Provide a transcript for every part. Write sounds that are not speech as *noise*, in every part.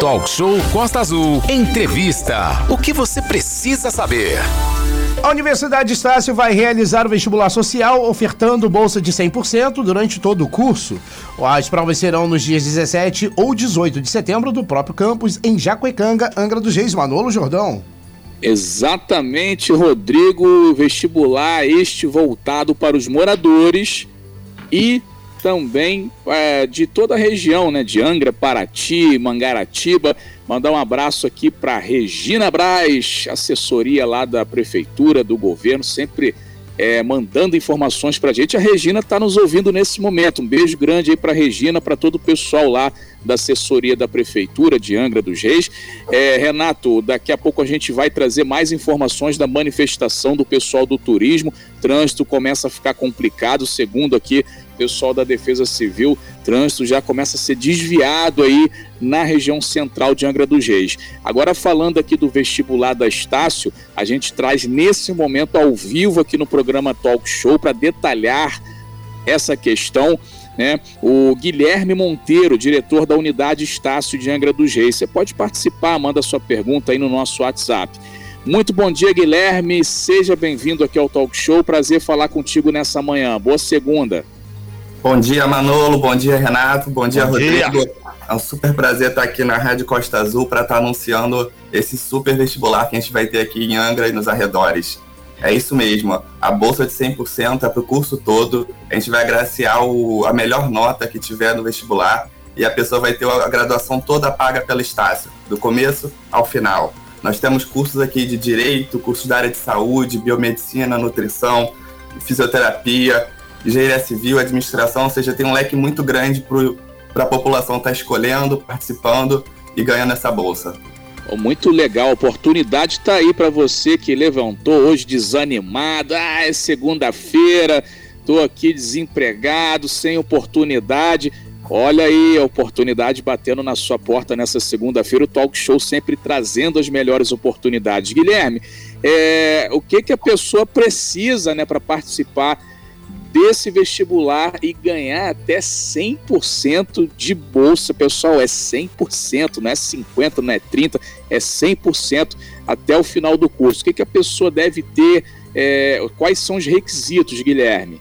Talk Show Costa Azul. Entrevista. O que você precisa saber? A Universidade Estácio vai realizar o vestibular social ofertando bolsa de 100% durante todo o curso. As provas serão nos dias 17 ou 18 de setembro do próprio campus em Jacuecanga, Angra dos Reis, Manolo Jordão. Exatamente, Rodrigo. Vestibular este voltado para os moradores e também é, de toda a região, né? De Angra, Paraty, Mangaratiba. Mandar um abraço aqui para Regina Braz, assessoria lá da prefeitura, do governo, sempre é, mandando informações para a gente. A Regina está nos ouvindo nesse momento. Um beijo grande aí para Regina, para todo o pessoal lá da assessoria da Prefeitura de Angra dos Reis. É, Renato, daqui a pouco a gente vai trazer mais informações da manifestação do pessoal do turismo. Trânsito começa a ficar complicado, segundo aqui pessoal da Defesa Civil, trânsito já começa a ser desviado aí na região central de Angra dos Reis. Agora falando aqui do vestibular da Estácio, a gente traz nesse momento ao vivo aqui no programa Talk Show para detalhar essa questão né? O Guilherme Monteiro, diretor da unidade Estácio de Angra dos Reis. Você pode participar, manda sua pergunta aí no nosso WhatsApp. Muito bom dia, Guilherme. Seja bem-vindo aqui ao Talk Show. Prazer falar contigo nessa manhã. Boa segunda. Bom dia, Manolo. Bom dia, Renato. Bom dia, bom Rodrigo. Dia. É um super prazer estar aqui na Rádio Costa Azul para estar anunciando esse super vestibular que a gente vai ter aqui em Angra e nos arredores. É isso mesmo, a bolsa de 100% é para o curso todo. A gente vai agraciar o, a melhor nota que tiver no vestibular e a pessoa vai ter a graduação toda paga pela Estácio, do começo ao final. Nós temos cursos aqui de direito, cursos da área de saúde, biomedicina, nutrição, fisioterapia, engenharia civil, administração, ou seja, tem um leque muito grande para a população estar tá escolhendo, participando e ganhando essa bolsa. Muito legal, a oportunidade está aí para você que levantou hoje desanimado. Ah, é segunda-feira, estou aqui desempregado, sem oportunidade. Olha aí a oportunidade batendo na sua porta nessa segunda-feira. O Talk Show sempre trazendo as melhores oportunidades. Guilherme, é, o que, que a pessoa precisa né, para participar desse vestibular e ganhar até 100% de bolsa, pessoal, é 100%, não é 50, não é 30, é 100% até o final do curso. O que, que a pessoa deve ter? É, quais são os requisitos, Guilherme?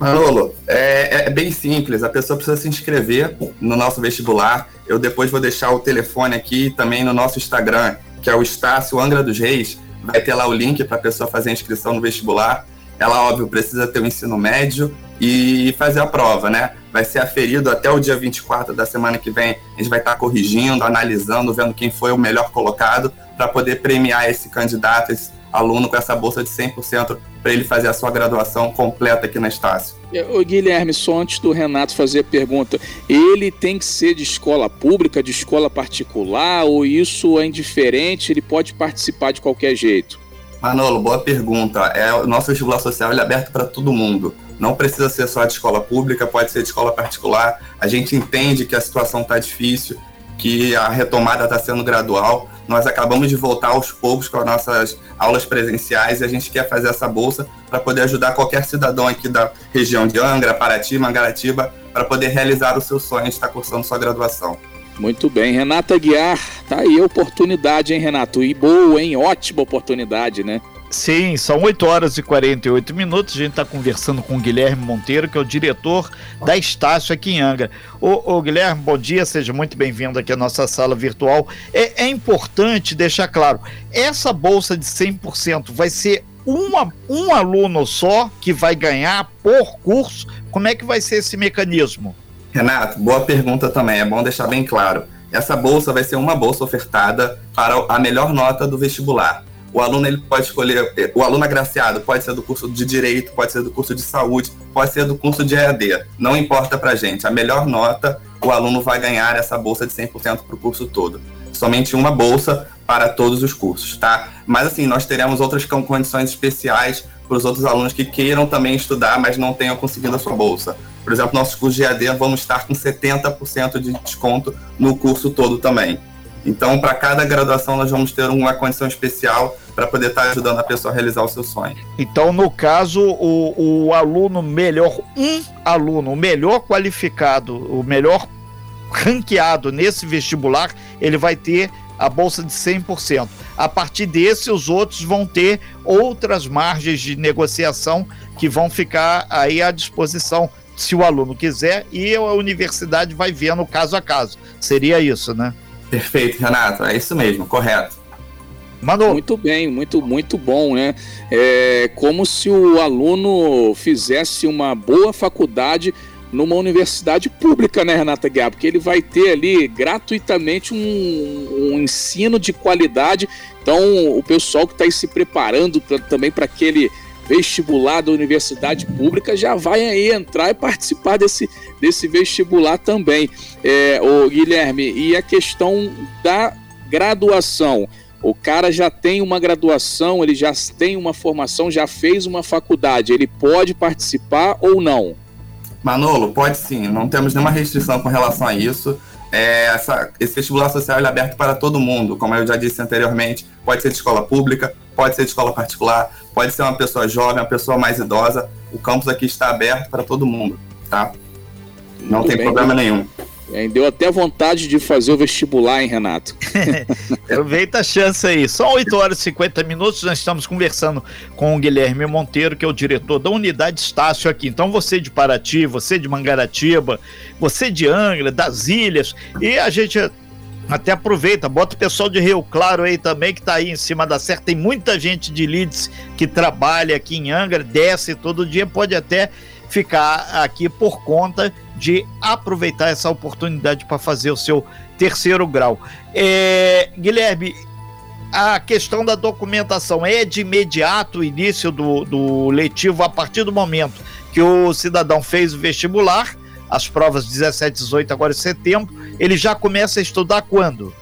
Manolo, é, é, bem simples. A pessoa precisa se inscrever no nosso vestibular. Eu depois vou deixar o telefone aqui também no nosso Instagram, que é o Estácio Angra dos Reis. Vai ter lá o link para a pessoa fazer a inscrição no vestibular ela, óbvio, precisa ter o ensino médio e fazer a prova, né? Vai ser aferido até o dia 24 da semana que vem. A gente vai estar corrigindo, analisando, vendo quem foi o melhor colocado para poder premiar esse candidato, esse aluno com essa bolsa de 100% para ele fazer a sua graduação completa aqui na Estácio. O Guilherme, só antes do Renato fazer a pergunta, ele tem que ser de escola pública, de escola particular, ou isso é indiferente, ele pode participar de qualquer jeito? Manolo, boa pergunta. É, o nosso vestibular social é aberto para todo mundo. Não precisa ser só de escola pública, pode ser de escola particular. A gente entende que a situação está difícil, que a retomada está sendo gradual. Nós acabamos de voltar aos poucos com as nossas aulas presenciais e a gente quer fazer essa bolsa para poder ajudar qualquer cidadão aqui da região de Angra, Paraty, Mangaratiba, para poder realizar o seu sonho de estar cursando sua graduação. Muito bem, Renata Guiar, tá aí a oportunidade, hein, Renato? E boa, hein? Ótima oportunidade, né? Sim, são 8 horas e 48 minutos. A gente está conversando com o Guilherme Monteiro, que é o diretor da Estácio aqui em Angra. Ô, ô Guilherme, bom dia, seja muito bem-vindo aqui à nossa sala virtual. É, é, importante deixar claro: essa bolsa de 100% vai ser uma, um aluno só que vai ganhar por curso? Como é que vai ser esse mecanismo? Renato, boa pergunta também. É bom deixar bem claro. Essa bolsa vai ser uma bolsa ofertada para a melhor nota do vestibular. O aluno ele pode escolher, o aluno agraciado pode ser do curso de direito, pode ser do curso de saúde, pode ser do curso de EAD. Não importa para gente. A melhor nota, o aluno vai ganhar essa bolsa de 100% para o curso todo. Somente uma bolsa para todos os cursos, tá? Mas assim, nós teremos outras condições especiais para os outros alunos que queiram também estudar, mas não tenham conseguido a sua bolsa. Por exemplo, nossos cursos de EAD vamos estar com 70% de desconto no curso todo também. Então, para cada graduação, nós vamos ter uma condição especial para poder estar tá ajudando a pessoa a realizar o seu sonho. Então, no caso, o, o aluno melhor, um aluno, melhor qualificado, o melhor ranqueado nesse vestibular, ele vai ter a bolsa de 100%. A partir desse, os outros vão ter outras margens de negociação que vão ficar aí à disposição se o aluno quiser e a universidade vai vendo caso a caso. Seria isso, né? Perfeito, Renato. É isso mesmo, correto. Manu. Muito bem, muito, muito bom, né? É como se o aluno fizesse uma boa faculdade numa universidade pública, né, Renata Guiar? Porque ele vai ter ali gratuitamente um, um ensino de qualidade. Então, o pessoal que está se preparando pra, também para aquele vestibular da universidade pública já vai aí entrar e participar desse, desse vestibular também. É, o Guilherme, e a questão da graduação. O cara já tem uma graduação, ele já tem uma formação, já fez uma faculdade, ele pode participar ou não? Manolo, pode sim, não temos nenhuma restrição com relação a isso. É, essa, esse vestibular social é aberto para todo mundo, como eu já disse anteriormente, pode ser de escola pública, pode ser de escola particular, pode ser uma pessoa jovem, uma pessoa mais idosa. O campus aqui está aberto para todo mundo, tá? Não Muito tem bem, problema nenhum. É, deu até vontade de fazer o vestibular, hein, Renato? *laughs* Aproveita a chance aí. São 8 horas e 50 minutos. Nós estamos conversando com o Guilherme Monteiro, que é o diretor da unidade Estácio aqui. Então, você de Paraty, você de Mangaratiba, você de Angra, das ilhas, e a gente até aproveita, bota o pessoal de Rio Claro aí também, que está aí em cima da serra. Tem muita gente de Leeds que trabalha aqui em Angra, desce todo dia, pode até ficar aqui por conta de aproveitar essa oportunidade para fazer o seu terceiro grau. É, Guilherme, a questão da documentação é de imediato o início do, do letivo a partir do momento que o cidadão fez o vestibular, as provas 17, 18, agora em setembro, ele já começa a estudar quando?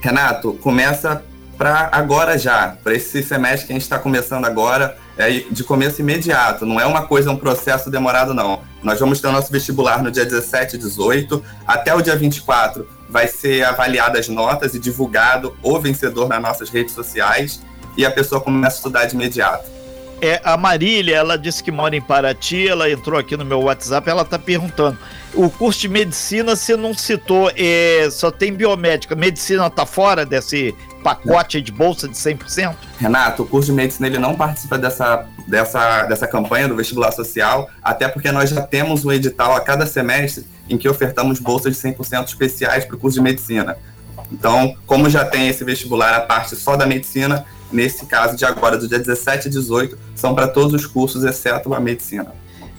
Renato, começa para agora já, para esse semestre que a gente está começando agora, é de começo imediato, não é uma coisa, um processo demorado, não. Nós vamos ter o nosso vestibular no dia 17 e 18, até o dia 24 vai ser avaliado as notas e divulgado o vencedor nas nossas redes sociais e a pessoa começa a estudar de imediato. É, a Marília, ela disse que mora em Paraty, ela entrou aqui no meu WhatsApp, ela está perguntando, o curso de medicina você não citou, é, só tem biomédica, medicina está fora desse pacote de bolsa de 100%? Renato, o curso de medicina ele não participa dessa, dessa, dessa campanha do vestibular social, até porque nós já temos um edital a cada semestre em que ofertamos bolsas de 100% especiais para o curso de medicina. Então, como já tem esse vestibular a parte só da medicina, nesse caso de agora, do dia 17 e 18, são para todos os cursos, exceto a medicina.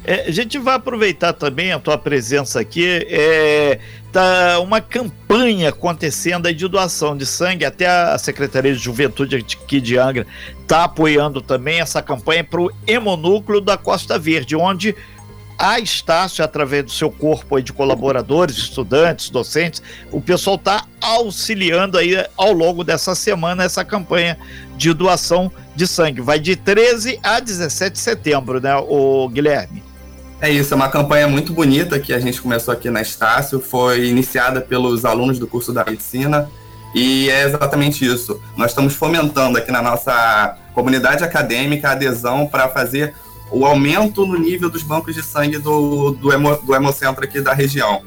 É, a gente vai aproveitar também a tua presença aqui. É, tá uma campanha acontecendo aí de doação de sangue. Até a Secretaria de Juventude aqui de Angra está apoiando também essa campanha para o Hemonúcleo da Costa Verde, onde a Estácio, através do seu corpo de colaboradores, estudantes, docentes, o pessoal está auxiliando aí ao longo dessa semana essa campanha de doação de sangue. Vai de 13 a 17 de setembro, né, o Guilherme? É isso, é uma campanha muito bonita que a gente começou aqui na Estácio, foi iniciada pelos alunos do curso da medicina e é exatamente isso. Nós estamos fomentando aqui na nossa comunidade acadêmica a adesão para fazer o aumento no nível dos bancos de sangue do, do, hemo, do hemocentro aqui da região.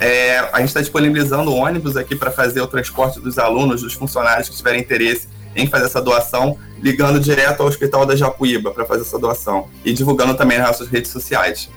É, a gente está disponibilizando ônibus aqui para fazer o transporte dos alunos, dos funcionários que tiverem interesse em fazer essa doação, ligando direto ao Hospital da Japuíba para fazer essa doação e divulgando também nas nossas redes sociais.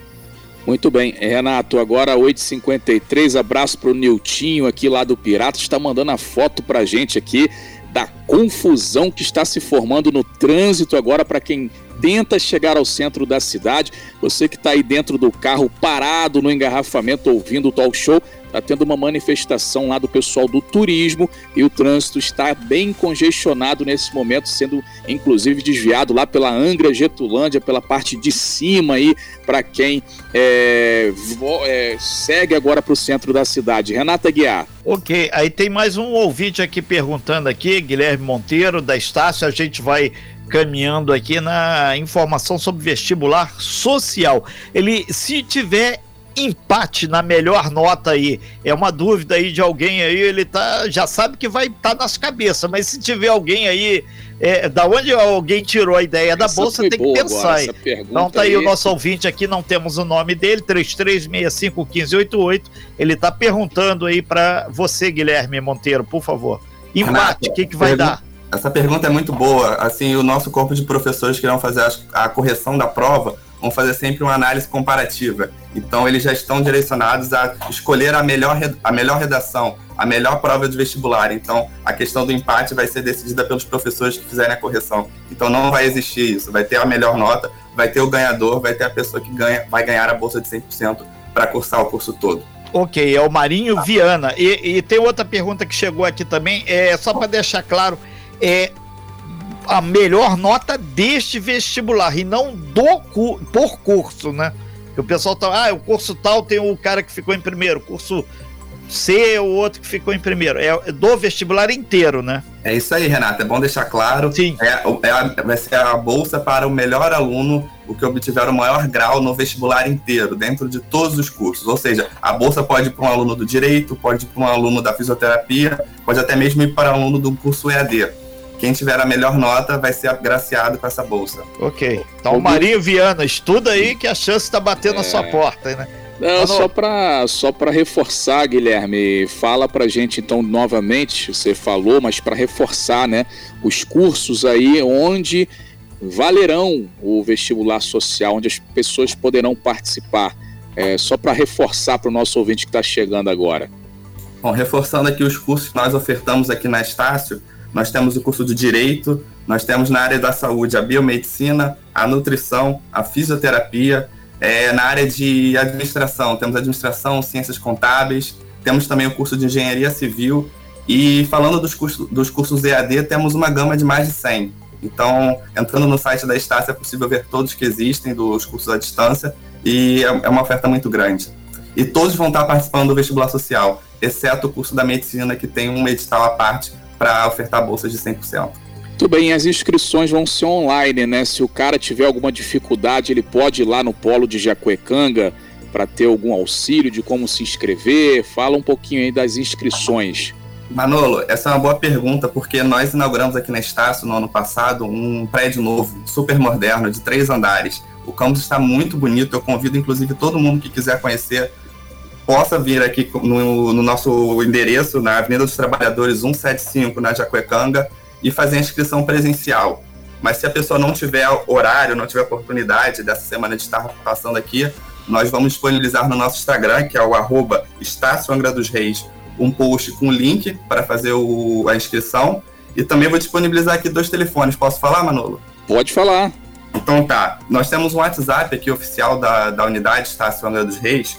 Muito bem, Renato, agora 8h53, abraço para o Niltinho aqui lá do Pirata, está mandando a foto para gente aqui da confusão que está se formando no trânsito agora para quem tenta chegar ao centro da cidade. Você que está aí dentro do carro parado no engarrafamento ouvindo o talk show, está tendo uma manifestação lá do pessoal do turismo e o trânsito está bem congestionado nesse momento, sendo inclusive desviado lá pela Angra Getulândia, pela parte de cima aí, para quem é, é, segue agora para o centro da cidade. Renata Guiar. Ok, aí tem mais um ouvinte aqui perguntando aqui, Guilherme Monteiro, da Estácio, a gente vai caminhando aqui na informação sobre vestibular social. Ele, se tiver empate na melhor nota aí. É uma dúvida aí de alguém aí, ele tá, já sabe que vai estar tá nas cabeças, mas se tiver alguém aí, é, da onde alguém tirou a ideia da essa bolsa, tem que pensar. Agora, então tá aí, aí, o nosso ouvinte aqui, não temos o nome dele, 33651588. Ele tá perguntando aí para você, Guilherme Monteiro, por favor. Empate, o que, que vai dar? Essa pergunta é muito boa. Assim, o nosso corpo de professores que vão fazer a correção da prova vão fazer sempre uma análise comparativa. Então, eles já estão direcionados a escolher a melhor, a melhor redação, a melhor prova de vestibular. Então, a questão do empate vai ser decidida pelos professores que fizerem a correção. Então, não vai existir isso. Vai ter a melhor nota, vai ter o ganhador, vai ter a pessoa que ganha, vai ganhar a bolsa de 100% para cursar o curso todo. Ok, é o Marinho Viana. E, e tem outra pergunta que chegou aqui também, é só para deixar claro é a melhor nota deste vestibular e não do por curso, né? Que o pessoal tá, ah, o curso tal tem o cara que ficou em primeiro, curso C o outro que ficou em primeiro. É do vestibular inteiro, né? É isso aí, Renato. É bom deixar claro. Sim. É, é a, vai ser a bolsa para o melhor aluno, o que obtiver o maior grau no vestibular inteiro, dentro de todos os cursos. Ou seja, a bolsa pode ir para um aluno do direito, pode ir para um aluno da fisioterapia, pode até mesmo ir para um aluno do curso EAD. Quem tiver a melhor nota vai ser agraciado com essa bolsa. Ok. Então, o Marinho Viana, estuda aí que a chance está batendo é... na sua porta, né? Não, só para só para reforçar, Guilherme, fala para gente então novamente, você falou, mas para reforçar, né, os cursos aí onde valerão o vestibular social, onde as pessoas poderão participar. É, só para reforçar para o nosso ouvinte que está chegando agora. Bom, reforçando aqui os cursos que nós ofertamos aqui na Estácio, nós temos o curso de Direito, nós temos na área da saúde a biomedicina, a nutrição, a fisioterapia, é, na área de administração, temos administração, ciências contábeis, temos também o curso de engenharia civil, e falando dos cursos, dos cursos EAD, temos uma gama de mais de 100. Então, entrando no site da Estácia, é possível ver todos que existem dos cursos à distância, e é, é uma oferta muito grande. E todos vão estar participando do vestibular social, exceto o curso da medicina, que tem um edital à parte para ofertar bolsas de 100%. Tudo bem, as inscrições vão ser online, né? Se o cara tiver alguma dificuldade, ele pode ir lá no polo de Jacuecanga para ter algum auxílio de como se inscrever. Fala um pouquinho aí das inscrições. Manolo, essa é uma boa pergunta, porque nós inauguramos aqui na Estácio, no ano passado, um prédio novo, super moderno, de três andares. O campus está muito bonito, eu convido inclusive todo mundo que quiser conhecer possa vir aqui no, no, nosso endereço, na Avenida dos Trabalhadores 175, na Jacuecanga, e fazer a inscrição presencial. Mas se a pessoa não tiver horário, não tiver oportunidade dessa semana de estar passando aqui, nós vamos disponibilizar no nosso Instagram, que é o arroba Estácio Angra dos Reis, um post com link para fazer o, a inscrição. E também vou disponibilizar aqui dois telefones. Posso falar, Manolo? Pode falar. Então tá. Nós temos um WhatsApp aqui oficial da, da unidade Estácio Angra dos Reis,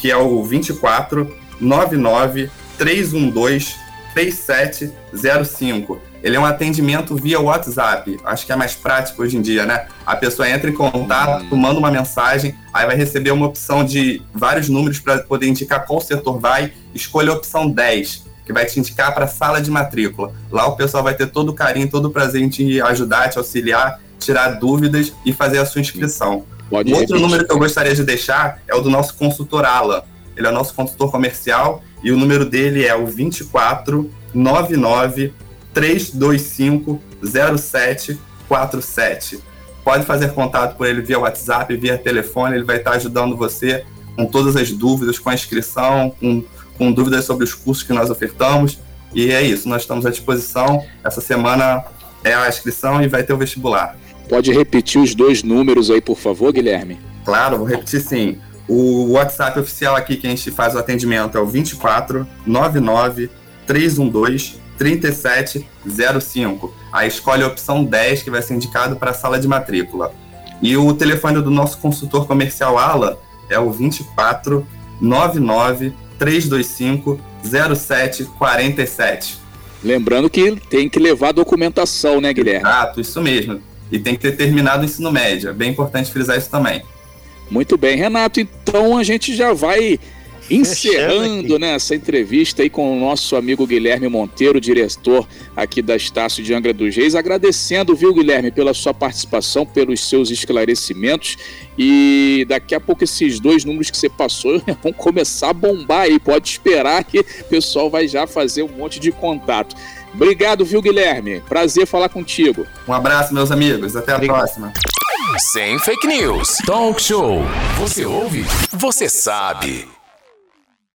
que é o 24 99 312 3705. Ele é um atendimento via WhatsApp. Acho que é mais prático hoje em dia, né? A pessoa entra em contato, hum. manda uma mensagem, aí vai receber uma opção de vários números para poder indicar qual setor vai. Escolha a opção 10, que vai te indicar para a sala de matrícula. Lá o pessoal vai ter todo o carinho, todo o prazer em te ajudar, te auxiliar, tirar dúvidas e fazer a sua inscrição. Pode outro número que eu gostaria de deixar é o do nosso consultor Alan. Ele é o nosso consultor comercial e o número dele é o 2499 325 0747. Pode fazer contato com ele via WhatsApp, via telefone, ele vai estar ajudando você com todas as dúvidas, com a inscrição, com, com dúvidas sobre os cursos que nós ofertamos. E é isso, nós estamos à disposição. Essa semana é a inscrição e vai ter o vestibular. Pode repetir os dois números aí, por favor, Guilherme? Claro, vou repetir sim. O WhatsApp oficial aqui que a gente faz o atendimento é o 24 99 312 3705. Aí escolhe a opção 10, que vai ser indicado para a sala de matrícula. E o telefone do nosso consultor comercial Ala é o 24 99 325 0747. Lembrando que tem que levar documentação, né, Guilherme? Exato, isso mesmo e tem que ter terminado o ensino médio. É bem importante frisar isso também. Muito bem, Renato. Então a gente já vai Encerrando né, essa entrevista aí com o nosso amigo Guilherme Monteiro, diretor aqui da Estácio de Angra dos Reis, agradecendo, viu, Guilherme, pela sua participação, pelos seus esclarecimentos e daqui a pouco esses dois números que você passou *laughs* vão começar a bombar aí, pode esperar que o pessoal vai já fazer um monte de contato. Obrigado, viu, Guilherme? Prazer falar contigo. Um abraço, meus amigos. Até a Obrigado. próxima. Sem fake news. Talk show. Você ouve? Você sabe.